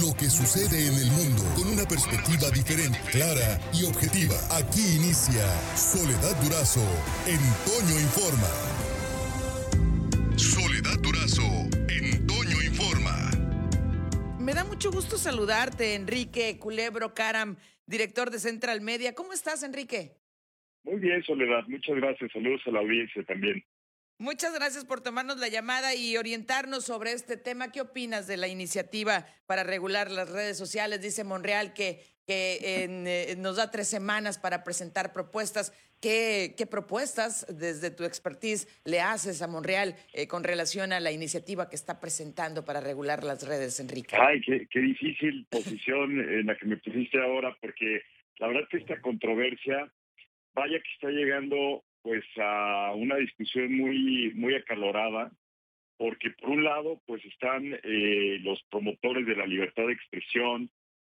lo que sucede en el mundo con una perspectiva diferente, clara y objetiva. Aquí inicia Soledad Durazo en Toño Informa. Soledad Durazo en Toño Informa. Me da mucho gusto saludarte, Enrique Culebro Caram, director de Central Media. ¿Cómo estás, Enrique? Muy bien, Soledad. Muchas gracias. Saludos a la audiencia también. Muchas gracias por tomarnos la llamada y orientarnos sobre este tema. ¿Qué opinas de la iniciativa para regular las redes sociales? Dice Monreal que, que eh, nos da tres semanas para presentar propuestas. ¿Qué, propuestas desde tu expertise le haces a Monreal eh, con relación a la iniciativa que está presentando para regular las redes, Enrique? Ay, qué, qué difícil posición en la que me pusiste ahora, porque la verdad que esta controversia, vaya que está llegando pues a una discusión muy muy acalorada porque por un lado pues están eh, los promotores de la libertad de expresión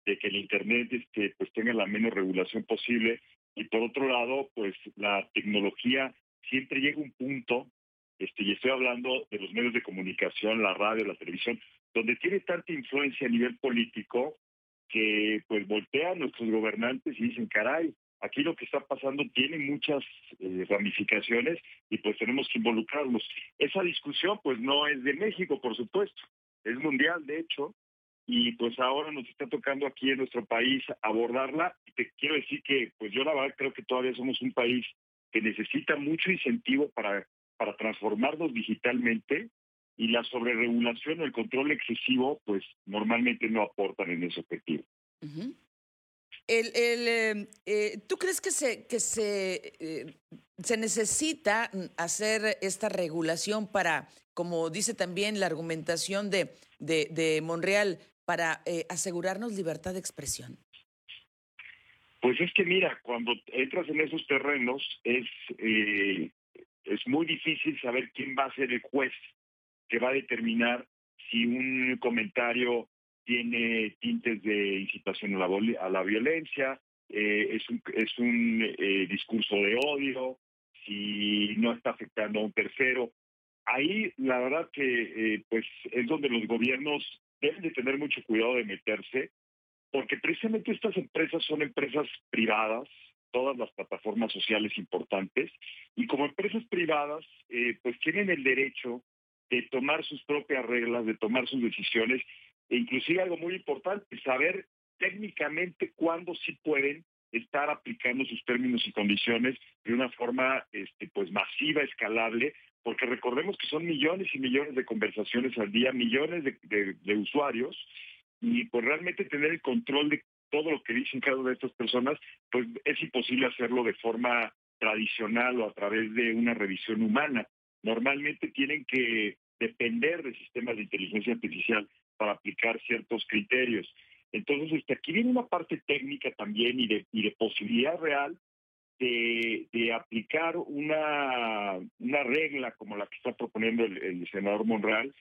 de que el internet este pues tenga la menos regulación posible y por otro lado pues la tecnología siempre llega a un punto este y estoy hablando de los medios de comunicación la radio la televisión donde tiene tanta influencia a nivel político que pues voltean nuestros gobernantes y dicen caray Aquí lo que está pasando tiene muchas eh, ramificaciones y pues tenemos que involucrarnos. Esa discusión pues no es de México, por supuesto, es mundial de hecho, y pues ahora nos está tocando aquí en nuestro país abordarla. Y te quiero decir que pues yo la verdad creo que todavía somos un país que necesita mucho incentivo para, para transformarnos digitalmente y la sobreregulación o el control excesivo pues normalmente no aportan en ese objetivo. El, em, eh, ¿Tú crees que se, que se, eh, se necesita hacer esta regulación para, como dice también la argumentación de, de, de Monreal, para eh, asegurarnos libertad de expresión? Pues es que mira, cuando entras en esos terrenos es, es muy difícil saber quién va a ser el juez que va a determinar si un comentario tiene tintes de incitación a la, a la violencia, eh, es un, es un eh, discurso de odio, si no está afectando a un tercero. Ahí la verdad que eh, pues es donde los gobiernos deben de tener mucho cuidado de meterse, porque precisamente estas empresas son empresas privadas, todas las plataformas sociales importantes, y como empresas privadas, pues tienen el derecho de tomar sus propias reglas, de tomar sus decisiones e inclusive algo muy importante, saber técnicamente cuándo sí pueden estar aplicando sus términos y condiciones de una forma este, pues masiva, escalable, porque recordemos que son millones y millones de conversaciones al día, millones de, de usuarios, y pues realmente tener el control de todo lo que dicen cada una de estas personas, pues es imposible hacerlo de forma tradicional o a través de una revisión humana. Normalmente tienen que depender de sistemas de inteligencia artificial para aplicar ciertos criterios. Entonces, este, aquí viene una parte técnica también y de, y de posibilidad real de, aplicar una, una regla como la que está proponiendo el, senador Monreal,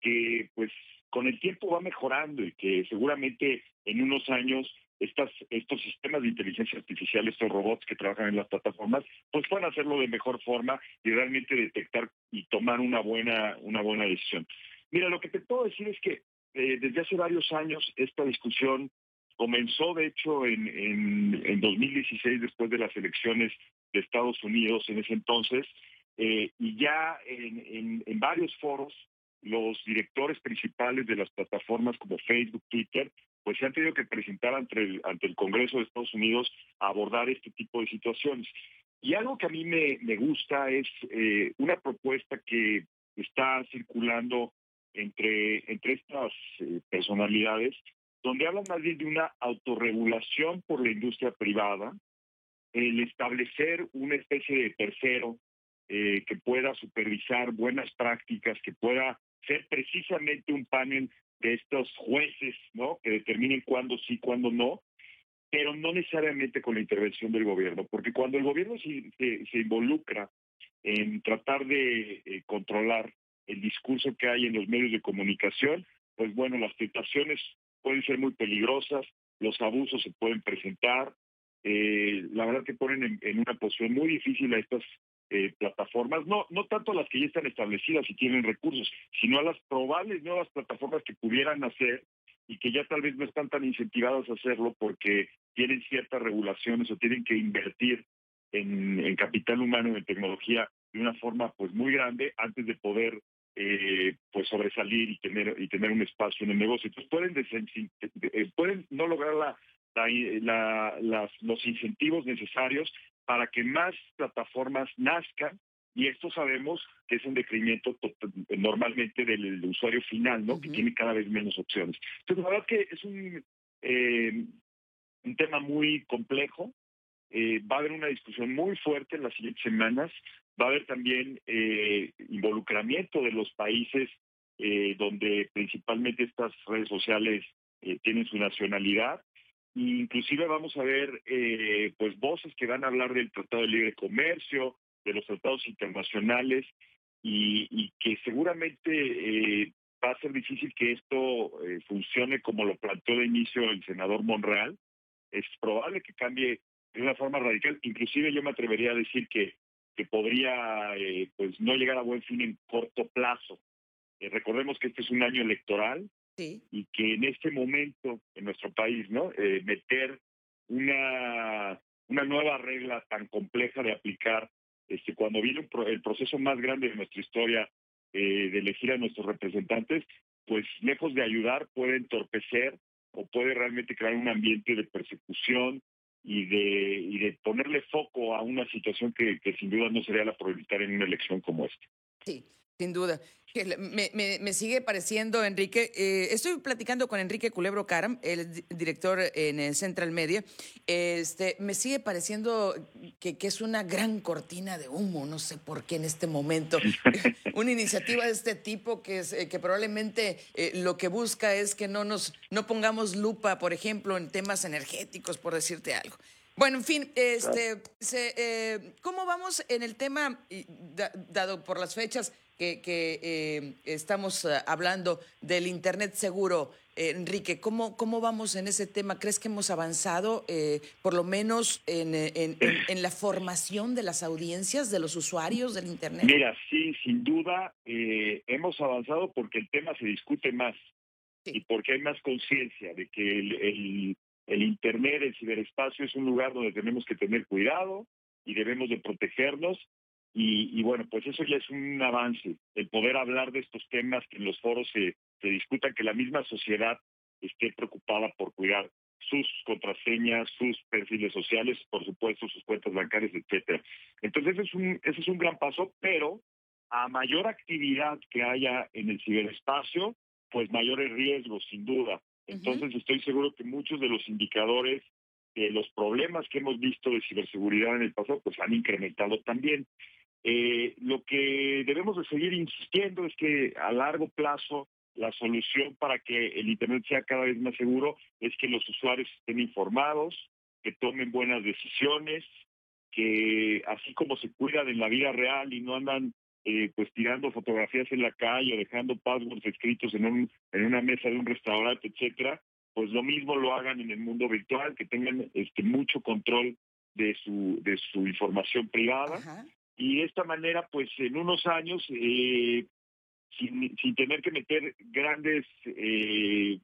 que pues con el tiempo va mejorando y que seguramente en unos años estas, estos sistemas de inteligencia artificial, estos robots que trabajan en las plataformas, pues puedan hacerlo de mejor forma y realmente detectar y tomar una buena, una buena decisión. Mira, lo que te puedo decir es que eh, desde hace varios años esta discusión comenzó, de hecho, en, en, 2016, después de las elecciones de Estados Unidos en ese entonces, eh, y ya en, varios foros, los directores principales de las plataformas como Facebook, Twitter, pues se han tenido que presentar ante el, Congreso de Estados Unidos a abordar este tipo de situaciones. Y algo que a mí me, me gusta es eh, una propuesta que está circulando entre, entre estas eh, personalidades, donde hablan más bien de una autorregulación por la industria privada, el establecer una especie de tercero eh, que pueda supervisar buenas prácticas, que pueda ser precisamente un panel de estos jueces, ¿no? Que determinen cuándo sí, cuándo no, pero no necesariamente con la intervención del gobierno, porque cuando el gobierno se, involucra en tratar de eh, controlar el discurso que hay en los medios de comunicación, pues bueno, las tentaciones pueden ser muy peligrosas, los abusos se pueden presentar, eh, la verdad que ponen en, una posición muy difícil a estas eh, plataformas, no, no tanto a las que ya están establecidas y tienen recursos, sino a las probables nuevas plataformas que pudieran hacer y que ya tal vez no están tan incentivadas a hacerlo porque tienen ciertas regulaciones o tienen que invertir en, capital humano, en tecnología, de una forma pues muy grande antes de poder eh, pues sobresalir y tener y tener un espacio en el negocio. Entonces pueden eh, pueden no lograr la, la, las, los incentivos necesarios para que más plataformas nazcan y esto sabemos que es un decremento normalmente del, usuario final, ¿no? Que tiene cada vez menos opciones. Entonces, la verdad que es un, eh, un tema muy complejo. Eh, va a haber una discusión muy fuerte en las siguientes semanas. Va a haber también eh, involucramiento de los países donde principalmente estas redes sociales tienen su nacionalidad. E inclusive vamos a ver pues voces que van a hablar del Tratado de Libre Comercio, de los tratados internacionales y, que seguramente eh, va a ser difícil que esto eh, funcione como lo planteó de inicio el senador Monreal. Es probable que cambie de una forma radical. Inclusive yo me atrevería a decir que, que podría eh, pues no llegar a buen fin en corto plazo. recordemos que este es un año electoral y que en este momento en nuestro país, ¿no? meter una, una nueva regla tan compleja de aplicar este, cuando viene el proceso más grande de nuestra historia eh, de elegir a nuestros representantes, pues lejos de ayudar puede entorpecer o puede realmente crear un ambiente de persecución y de, y de ponerle foco a una situación que, que sin duda no sería la prioritaria en una elección como esta. Sí, sin duda. Me, me, sigue pareciendo, Enrique, eh, estoy platicando con Enrique Culebro Caram, el director en Central Media, este, me sigue pareciendo que, que, es una gran cortina de humo, no sé por qué en este momento, una iniciativa de este tipo que, es, eh, que probablemente eh, lo que busca es que no nos no pongamos lupa, por ejemplo, en temas energéticos, por decirte algo. Bueno, en fin, este, ¿cómo vamos en el tema, dado por las fechas? Que, eh, estamos eh, hablando del Internet seguro. Eh, Enrique, ¿cómo, ¿cómo vamos en ese tema? ¿Crees que hemos avanzado, por lo menos, en, en, la formación de las audiencias, de los usuarios del Internet? Mira, sí, sin duda hemos avanzado porque el tema se discute más y porque hay más conciencia de que el, el Internet, el ciberespacio es un lugar donde tenemos que tener cuidado y debemos de protegernos y, bueno, pues eso ya es un avance, el poder hablar de estos temas, que en los foros se, se discutan, que la misma sociedad esté preocupada por cuidar sus contraseñas, sus perfiles sociales, por supuesto, sus cuentas bancarias, etcétera. Entonces, ese es un, ese es un gran paso, pero a mayor actividad que haya en el ciberespacio, pues mayores riesgos, sin duda. Entonces, estoy seguro que muchos de los indicadores de los problemas que hemos visto de ciberseguridad en el pasado, pues han incrementado también. Eh, lo que debemos de seguir insistiendo es que a largo plazo la solución para que el Internet sea cada vez más seguro es que los usuarios estén informados, que tomen buenas decisiones, que así como se cuidan en la vida real y no andan eh, pues tirando fotografías en la calle o dejando passwords escritos en, un, en una mesa de un restaurante, etcétera, pues lo mismo lo hagan en el mundo virtual, que tengan este mucho control de su de su información privada y de esta manera, pues en unos años, eh, sin, sin, tener que meter grandes eh,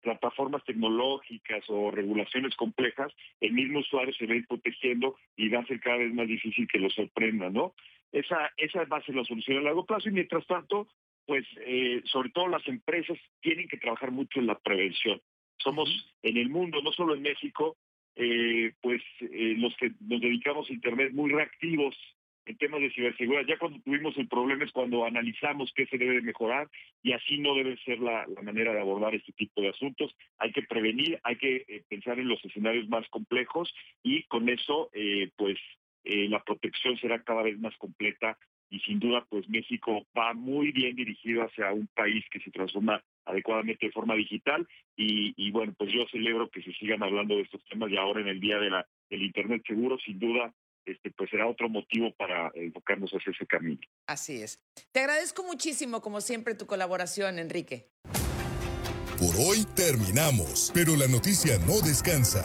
plataformas tecnológicas o regulaciones complejas, el mismo usuario se va a ir protegiendo y va a ser cada vez más difícil que lo sorprenda, ¿no? Esa, esa va a ser la solución a largo plazo y mientras tanto, pues eh, sobre todo las empresas tienen que trabajar mucho en la prevención. Somos en el mundo, no solo en México, eh, pues eh, los que nos dedicamos a Internet muy reactivos de ciberseguridad. Ya cuando tuvimos el problema es cuando analizamos qué se debe mejorar y así no debe ser la, manera de abordar este tipo de asuntos. Hay que prevenir, hay que eh, pensar en los escenarios más complejos y con eso, eh, pues, eh, la protección será cada vez más completa y sin duda, pues, México va muy bien dirigido hacia un país que se transforma adecuadamente de forma digital y, y bueno, pues yo celebro que se sigan hablando de estos temas y ahora en el día de la del Internet seguro, sin duda, este, pues será otro motivo para enfocarnos hacia ese camino. Así es. Te agradezco muchísimo, como siempre, tu colaboración, Enrique. Por hoy terminamos, pero la noticia no descansa.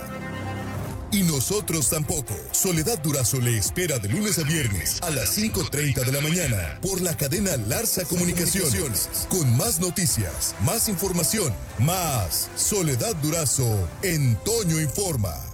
Y nosotros tampoco. Soledad Durazo le espera de lunes a viernes a las 5.30 de la mañana por la cadena Larsa Comunicaciones. Con más noticias, más información, más Soledad Durazo en Toño Informa.